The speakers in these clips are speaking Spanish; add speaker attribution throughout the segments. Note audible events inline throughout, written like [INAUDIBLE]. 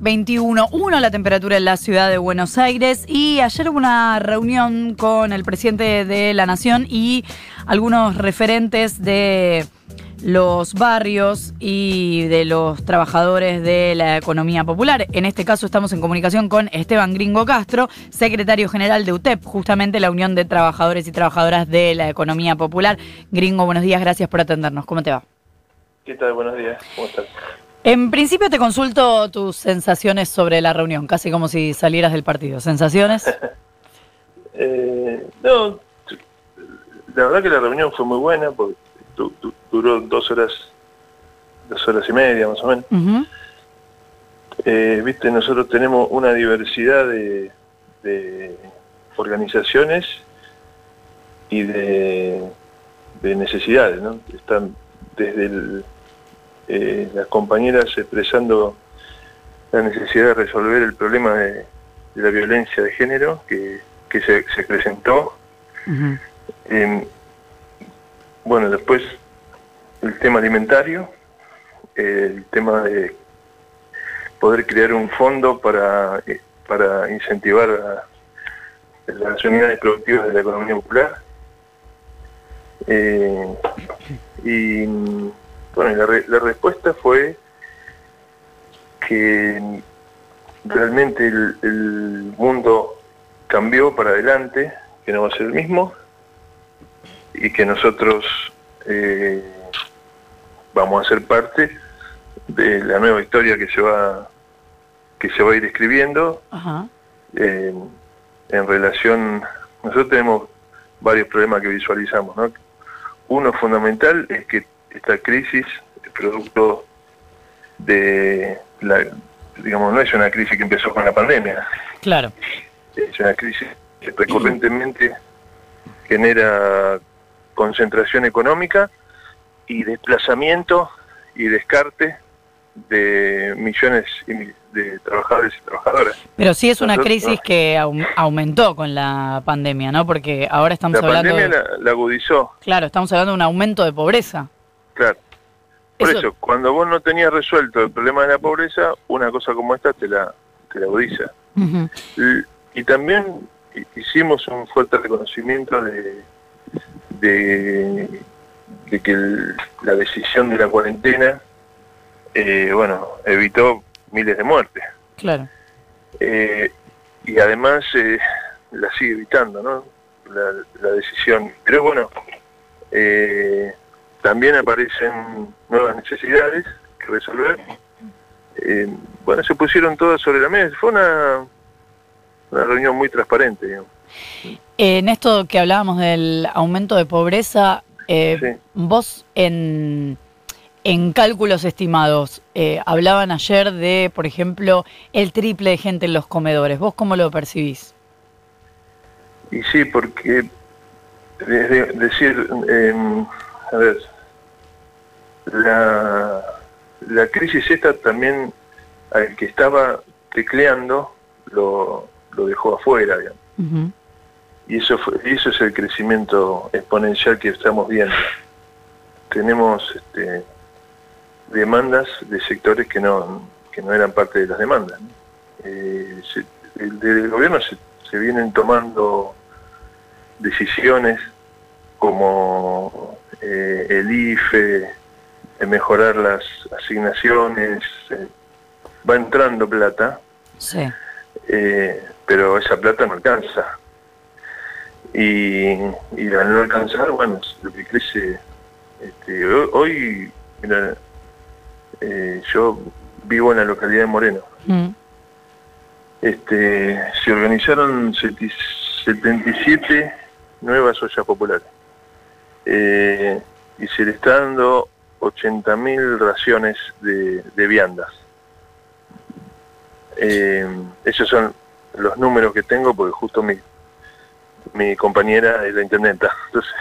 Speaker 1: 21, 1 la temperatura en la ciudad de Buenos Aires y ayer hubo una reunión con el presidente de la Nación y algunos referentes de los barrios y de los trabajadores de la economía popular. En este caso estamos en comunicación con Esteban Gringo Castro, secretario general de UTEP, justamente la Unión de Trabajadores y Trabajadoras de la Economía Popular. Gringo, buenos días, gracias por atendernos. ¿Cómo te va?
Speaker 2: ¿Qué tal? Buenos días. ¿Cómo estás?
Speaker 1: En principio te consulto tus sensaciones sobre la reunión, casi como si salieras del partido. ¿Sensaciones? [LAUGHS]
Speaker 2: eh, no, la verdad que la reunión fue muy buena porque duró dos horas, dos horas y media más o menos. eh, Viste, nosotros tenemos una diversidad de, de organizaciones y de, de necesidades, ¿no? Están desde el eh, las compañeras expresando la necesidad de resolver el problema de, la violencia de género que, se, presentó. bueno, después el tema alimentario, el tema de poder crear un fondo para, eh, para incentivar a, las unidades productivas de la economía popular. Eh, y bueno, la, respuesta fue que realmente el, mundo cambió para adelante, que no va a ser el mismo y que nosotros eh, vamos a ser parte de la nueva historia que se va que se va a ir escribiendo en relación nosotros tenemos varios problemas que visualizamos ¿no? uno fundamental es que esta crisis producto de la, digamos, no es una crisis que empezó con la pandemia.
Speaker 1: Claro.
Speaker 2: Es una crisis que recurrentemente genera concentración económica y desplazamiento y descarte de millones de trabajadores y trabajadoras.
Speaker 1: Pero sí es una crisis que aumentó con la pandemia, ¿no? Porque ahora estamos hablando...
Speaker 2: La pandemia la agudizó.
Speaker 1: Claro, estamos hablando de un aumento de pobreza.
Speaker 2: Claro. Por eso, cuando vos no tenías resuelto el problema de la pobreza, una cosa como esta te la, te la agudiza. y, también hicimos un fuerte reconocimiento de, de, que la decisión de la cuarentena, eh, bueno, evitó miles de muertes.
Speaker 1: Claro.
Speaker 2: Eh, y además eh, la sigue evitando, ¿no? La, la decisión. Pero bueno, eh, también aparecen nuevas necesidades que resolver. Eh, bueno, se pusieron todas sobre la mesa. Fue una, una reunión muy transparente.
Speaker 1: En esto que hablábamos del aumento de pobreza, eh, vos en, en cálculos estimados eh, hablaban ayer de, por ejemplo, el triple de gente en los comedores. ¿Vos cómo lo percibís?
Speaker 2: Y sí, porque es decir, a ver, la, la crisis esta también al que estaba tecleando lo, lo dejó afuera, Y eso, fue, eso es el crecimiento exponencial que estamos viendo. Tenemos este, demandas de sectores que no, que no eran parte de las demandas. Eh, el, gobierno se, se vienen tomando decisiones como eh, el IFE, mejorar las asignaciones, eh, va entrando plata, eh, pero esa plata no alcanza. Y, y al no alcanzar, bueno, lo que crece, este, hoy, mira, yo vivo en la localidad de Moreno. Mm. Este, se organizaron 77 nuevas ollas populares. Eh, y se le está dando 80.000 raciones de, viandas. Eh, esos son los números que tengo porque justo mi, mi compañera es la intendenta, entonces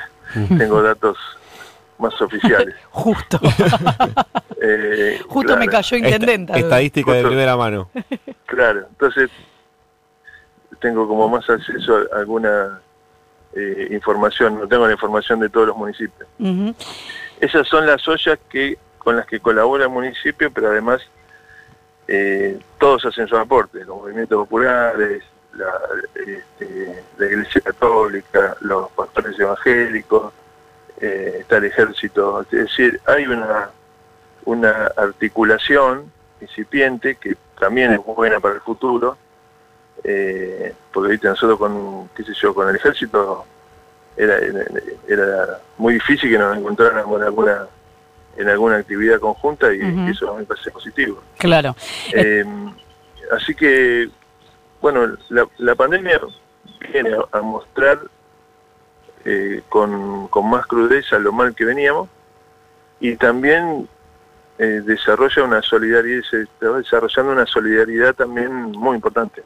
Speaker 2: tengo datos más oficiales. [LAUGHS]
Speaker 1: Justo. [LAUGHS] Eh, justo me cayó intendenta.
Speaker 3: estadística de primera mano.
Speaker 2: Claro, entonces tengo como más acceso a alguna eh, información, no tengo la información de todos los municipios. Esas son las ollas que con las que colabora el municipio, pero además eh, todos hacen su aporte, los movimientos populares, la, este, la Iglesia Católica, los pastores evangélicos, eh, está el ejército, es decir, hay una, una articulación incipiente que también es buena para el futuro, eh, porque ¿viste? nosotros con, qué sé yo, con el ejército era, era muy difícil que nos encontráramos en alguna en alguna actividad conjunta y, eso me parece positivo.
Speaker 1: Claro.
Speaker 2: Eh, así que, bueno, la, la pandemia viene a, mostrar eh, con, con, más crudeza lo mal que veníamos y también eh, desarrolla una solidaridad, se está desarrollando una solidaridad también muy importante.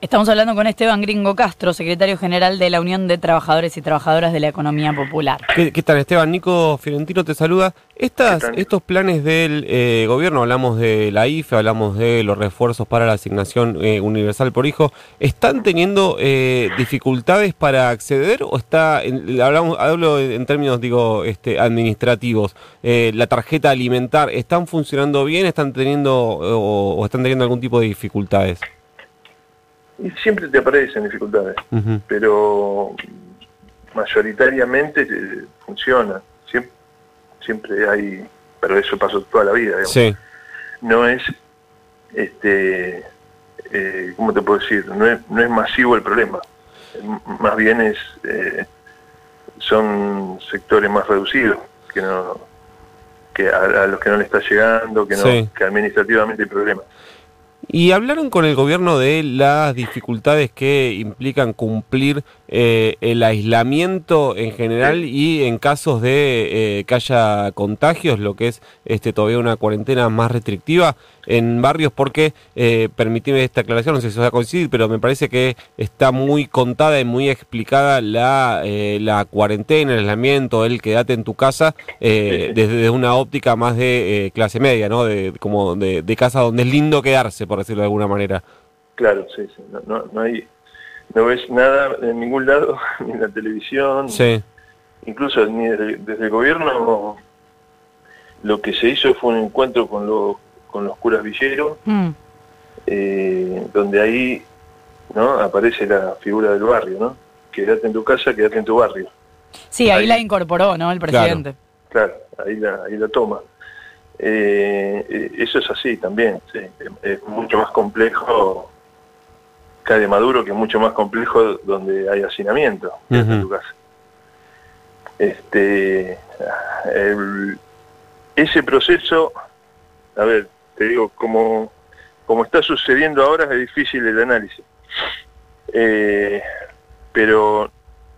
Speaker 1: Estamos hablando con Esteban Gringo Castro, secretario general de la Unión de Trabajadores y Trabajadoras de la Economía Popular.
Speaker 3: ¿Qué, tal, Esteban? Nico Fiorentino te saluda. Estas, estos planes del eh, gobierno, hablamos de la IFE, hablamos de los refuerzos para la asignación eh, universal por hijo, ¿están teniendo eh, dificultades para acceder o está, hablamos, hablo en términos, digo, este, administrativos, la tarjeta alimentar, ¿están funcionando bien, están teniendo o están teniendo algún tipo de dificultades?
Speaker 2: Y siempre te aparecen dificultades, pero mayoritariamente eh, funciona. Siempre, siempre hay, pero eso pasó toda la vida. No es, este, eh, ¿cómo te puedo decir? No es, no es masivo el problema. Más bien es, eh, son sectores más reducidos que no que a, los que no le está llegando, que no, que administrativamente hay problemas.
Speaker 3: Y hablaron con el gobierno de las dificultades que implican cumplir eh, el aislamiento en general y en casos de eh, que haya contagios, lo que es este todavía una cuarentena más restrictiva en barrios, porque, eh, permitime esta aclaración, no sé si va a coincidir, pero me parece que está muy contada y muy explicada la, eh, la cuarentena, el aislamiento, el quedate en tu casa, desde una óptica más de clase media, ¿no? De, como de, de casa donde es lindo quedarse, por decirlo de alguna manera.
Speaker 2: Claro, sí, sí. No, no, hay, no ves nada en ningún lado, [LAUGHS] ni en la televisión, sí. incluso ni desde, el gobierno. Lo que se hizo fue un encuentro con los, con los curas villeros, mm. eh, donde ahí no aparece la figura del barrio, ¿no? Quédate en tu casa, quédate en tu barrio.
Speaker 1: Sí, ahí, la incorporó, ¿no? El presidente.
Speaker 2: Claro, ahí, la, ahí la toma. Eh, eh, eso es así también, es mucho más complejo de Maduro, que es mucho más complejo donde hay hacinamiento en tu casa. Este, ese proceso, a ver, te digo, como, como está sucediendo ahora es difícil el análisis. Eh, pero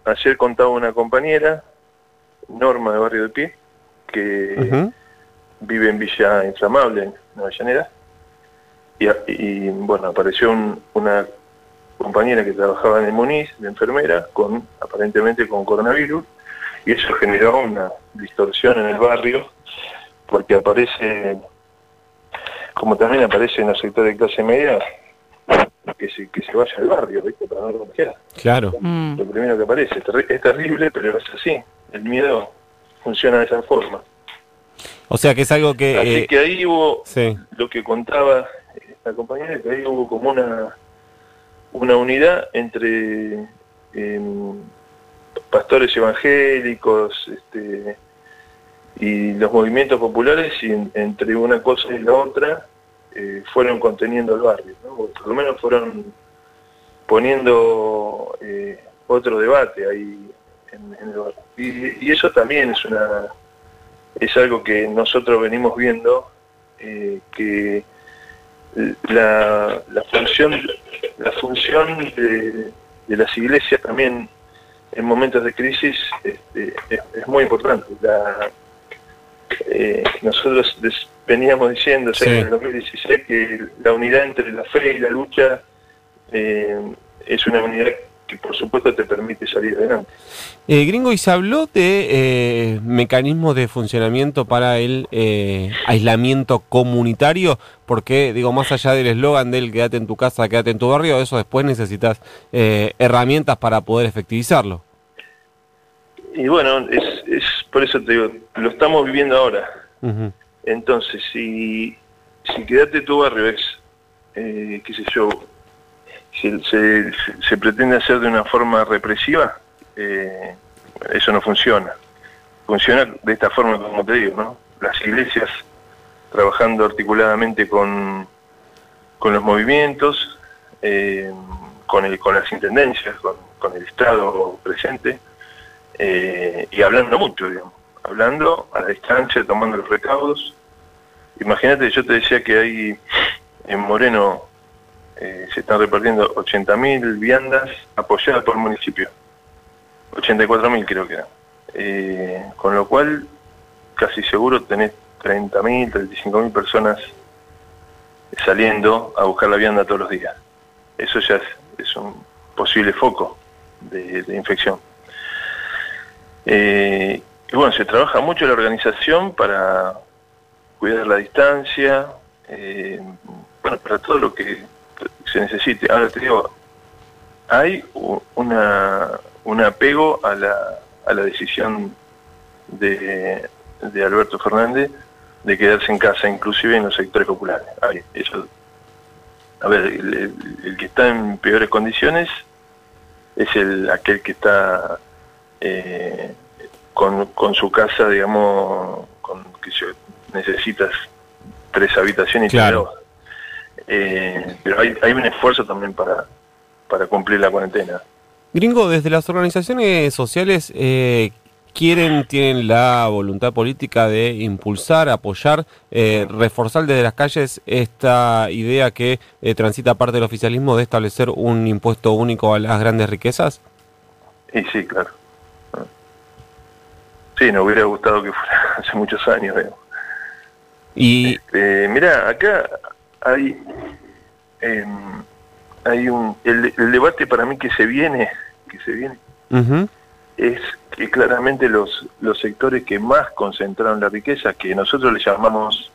Speaker 2: ayer contaba una compañera, Norma de Barrio de Pie, que vive en Villa Inflamable, en Nueva Llanera, y, bueno, apareció una compañera que trabajaba en el Muniz, de enfermera, con aparentemente con coronavirus, y eso generó una distorsión en el barrio, porque aparece, como también aparece en el sector de clase media, que se, que se vaya al barrio, ¿viste? Para no contagiar.
Speaker 3: Claro.
Speaker 2: Lo primero que aparece, es terrible, pero es así. El miedo funciona de esa forma.
Speaker 3: O sea que es algo que...
Speaker 2: Así eh, que ahí hubo lo que contaba la compañera, que ahí hubo como una, una unidad entre em, pastores evangélicos este, y los movimientos populares y entre una cosa y la otra eh, fueron conteniendo el barrio, por lo menos fueron poniendo eh, otro debate ahí en, el barrio. y, eso también es una es algo que nosotros venimos viendo, eh, que la, función, la función de, las iglesias también en momentos de crisis este, es, muy importante. Eh, nosotros veníamos diciendo en el 2016 que la unidad entre la fe y la lucha eh, es una unidad que por supuesto te permite salir adelante.
Speaker 3: Eh, gringo, y se habló de eh, mecanismos de funcionamiento para el eh, aislamiento comunitario, porque digo, más allá del eslogan del quédate en tu casa, quédate en tu barrio, eso después necesitas herramientas para poder efectivizarlo.
Speaker 2: Y bueno, es, es por eso te digo, lo estamos viviendo ahora. Entonces, si, si quedarte tú al revés, eh, qué sé yo, se, se, pretende hacer de una forma represiva, eh, eso no funciona. Funciona de esta forma, como te digo, ¿no? Las iglesias trabajando articuladamente con, con los movimientos, eh, con, el, con las intendencias, con, con el Estado presente, eh, y hablando mucho, digamos, hablando a la distancia, tomando los recaudos. Imagínate, yo te decía que hay en Moreno eh, se están repartiendo 80.000 viandas apoyadas por el municipio. 84.000 creo que eran. Eh, con lo cual, casi seguro tenés 30.000, 35.000 personas saliendo a buscar la vianda todos los días. Eso ya es, un posible foco de, infección. Eh, y bueno, se trabaja mucho la organización para cuidar la distancia, bueno, para todo lo que se necesite. Ahora te digo, hay una, un apego a la, a la decisión de, de Alberto Fernández de quedarse en casa, inclusive en los sectores populares. eso, a ver, el, que está en peores condiciones es el aquel que está eh, con, con, su casa, digamos, con que necesitas tres habitaciones y claro. Eh, pero hay, hay un esfuerzo también para, para cumplir la cuarentena.
Speaker 3: Gringo, desde las organizaciones sociales eh, quieren, tienen la voluntad política de impulsar, apoyar, eh, reforzar desde las calles esta idea que transita parte del oficialismo de establecer un impuesto único a las grandes riquezas?
Speaker 2: Y sí, claro. Sí, nos hubiera gustado que fuera [LAUGHS] hace muchos años. Y este, mira, acá hay, em, hay un, el, debate para mí que se viene, que se viene, es que claramente los, los sectores que más concentraron la riqueza, que nosotros le llamamos